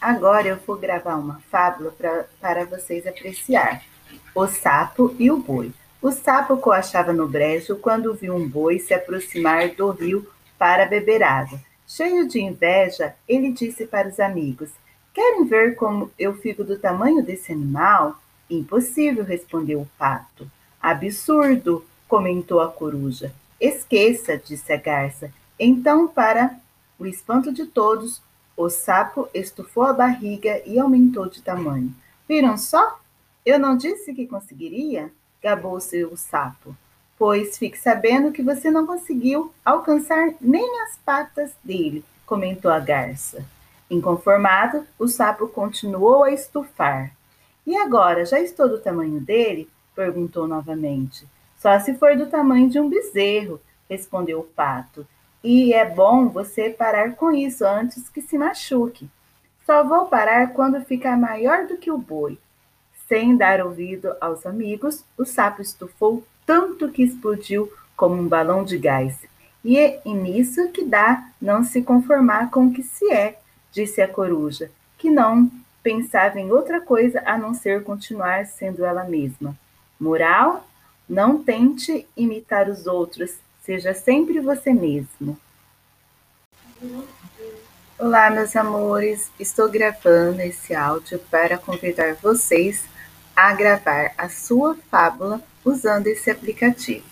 Agora eu vou gravar uma fábula pra, para vocês apreciar. O sapo e o boi. O sapo coachava no brejo quando viu um boi se aproximar do rio para beber água. Cheio de inveja, ele disse para os amigos: Querem ver como eu fico do tamanho desse animal? Impossível, respondeu o pato. Absurdo, comentou a coruja. Esqueça, disse a garça. Então, para o espanto de todos, o sapo estufou a barriga e aumentou de tamanho. Viram só? Eu não disse que conseguiria? Gabou-se o sapo. Pois fique sabendo que você não conseguiu alcançar nem as patas dele, comentou a garça. Inconformado, o sapo continuou a estufar. E agora, já estou do tamanho dele? perguntou novamente. Só se for do tamanho de um bezerro, respondeu o pato. E é bom você parar com isso antes que se machuque. Só vou parar quando ficar maior do que o boi. Sem dar ouvido aos amigos, o sapo estufou tanto que explodiu como um balão de gás. E é nisso que dá não se conformar com o que se é, disse a coruja, que não pensava em outra coisa a não ser continuar sendo ela mesma. Moral: não tente imitar os outros, Seja sempre você mesmo. Olá, meus amores. Estou gravando esse áudio para convidar vocês a gravar a sua fábula usando esse aplicativo.